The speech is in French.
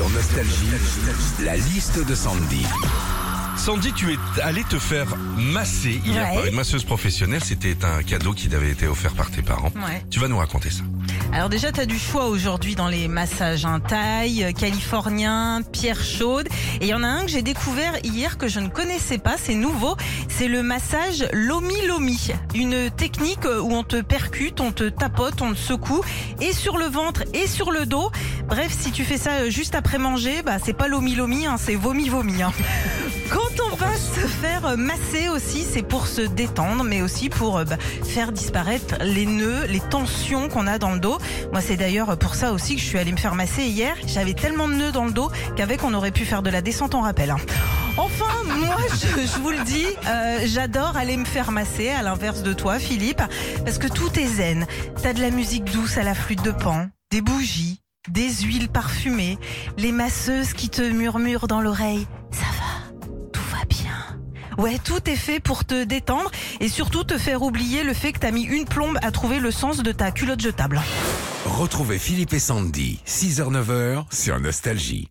Sur Nostalgie, la liste de Sandy. Sandy, tu es allé te faire masser hier Ouais. par une masseuse professionnelle. C'était un cadeau qui t'avait été offert par tes parents. Ouais. Tu vas nous raconter ça. Alors déjà, tu as du choix aujourd'hui dans les massages hein, taille, euh, californien, pierre chaude. Et il y en a un que j'ai découvert hier que je ne connaissais pas, c'est nouveau. C'est le massage Lomi Lomi. Une technique euh, où on te percute, on te tapote, on te secoue, et sur le ventre et sur le dos. Bref, si tu fais ça euh, juste après manger, bah c'est pas Lomi Lomi, hein, c'est vomi vomi. Hein. va se faire masser aussi, c'est pour se détendre, mais aussi pour euh, bah, faire disparaître les nœuds, les tensions qu'on a dans le dos. Moi, c'est d'ailleurs pour ça aussi que je suis allée me faire masser hier. J'avais tellement de nœuds dans le dos qu'avec, on aurait pu faire de la descente en rappel. hein. Enfin, moi, je, je vous le dis, euh, j'adore aller me faire masser, à l'inverse de toi, Philippe, parce que tout est zen. T'as de la musique douce à la flûte de pan, des bougies, des huiles parfumées, les masseuses qui te murmurent dans l'oreille. Ouais, tout est fait pour te détendre et surtout te faire oublier le fait que t'as mis une plombe à trouver le sens de ta culotte jetable. Retrouvez Philippe et Sandy, 6h-9h sur Nostalgie.